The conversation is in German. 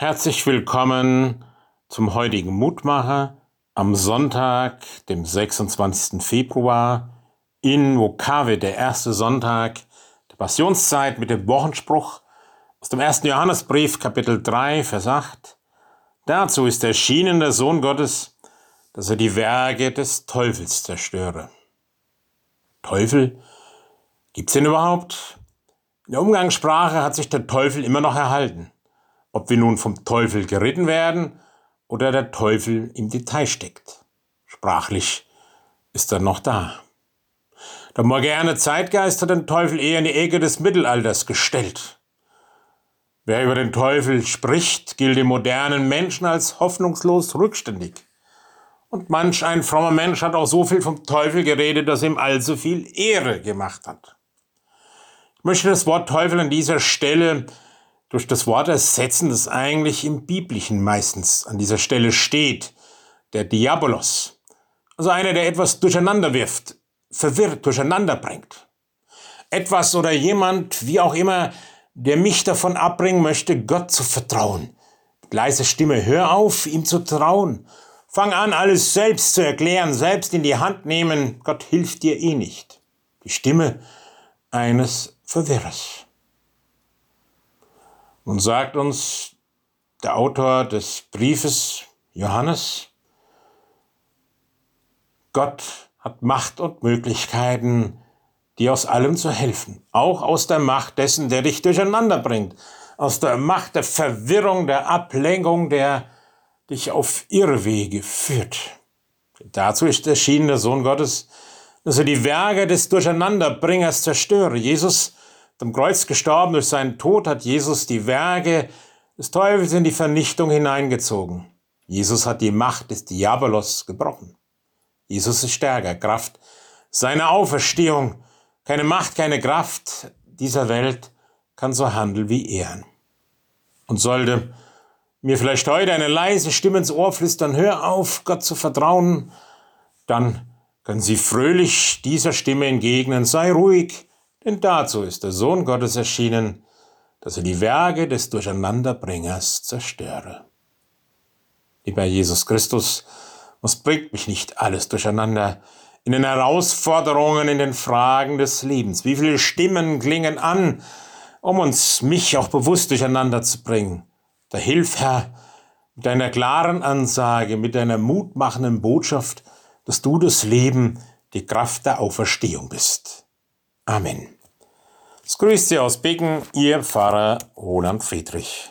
Herzlich willkommen zum heutigen Mutmacher am Sonntag, dem 26. Februar in Vokave, der erste Sonntag der Passionszeit mit dem Wochenspruch aus dem 1. Johannesbrief, Kapitel 3, Vers 8. Dazu ist erschienen der Sohn Gottes, dass er die Werke des Teufels zerstöre. Teufel? Gibt's den überhaupt? In der Umgangssprache hat sich der Teufel immer noch erhalten ob wir nun vom Teufel geritten werden oder der Teufel im Detail steckt. Sprachlich ist er noch da. Der moderne Zeitgeist hat den Teufel eher in die Ecke des Mittelalters gestellt. Wer über den Teufel spricht, gilt im modernen Menschen als hoffnungslos rückständig. Und manch ein frommer Mensch hat auch so viel vom Teufel geredet, dass ihm allzu viel Ehre gemacht hat. Ich möchte das Wort Teufel an dieser Stelle durch das Wort ersetzen, das eigentlich im Biblischen meistens an dieser Stelle steht, der Diabolos. Also einer, der etwas durcheinander wirft, verwirrt, durcheinander bringt. Etwas oder jemand, wie auch immer, der mich davon abbringen möchte, Gott zu vertrauen. Mit leiser Stimme, hör auf, ihm zu trauen. Fang an, alles selbst zu erklären, selbst in die Hand nehmen. Gott hilft dir eh nicht. Die Stimme eines Verwirrers. Nun sagt uns der Autor des Briefes Johannes, Gott hat Macht und Möglichkeiten, dir aus allem zu helfen, auch aus der Macht dessen, der dich durcheinander bringt, aus der Macht der Verwirrung, der Ablenkung, der dich auf Irrwege führt. Dazu ist erschienen der Sohn Gottes, dass er die Werke des Durcheinanderbringers zerstöre. Jesus am Kreuz gestorben, durch seinen Tod hat Jesus die Werke des Teufels in die Vernichtung hineingezogen. Jesus hat die Macht des Diabolos gebrochen. Jesus ist stärker, Kraft seiner Auferstehung. Keine Macht, keine Kraft dieser Welt kann so handeln wie er. Und sollte mir vielleicht heute eine leise Stimme ins Ohr flüstern, hör auf, Gott zu vertrauen, dann können Sie fröhlich dieser Stimme entgegnen, sei ruhig, denn dazu ist der Sohn Gottes erschienen, dass er die Werke des Durcheinanderbringers zerstöre. Lieber Jesus Christus, was bringt mich nicht alles durcheinander in den Herausforderungen, in den Fragen des Lebens? Wie viele Stimmen klingen an, um uns, mich auch bewusst durcheinander zu bringen? Da hilf, Herr, mit deiner klaren Ansage, mit deiner mutmachenden Botschaft, dass du das Leben, die Kraft der Auferstehung bist. Amen. Es grüßt Sie aus Begen, Ihr Pfarrer Roland Friedrich.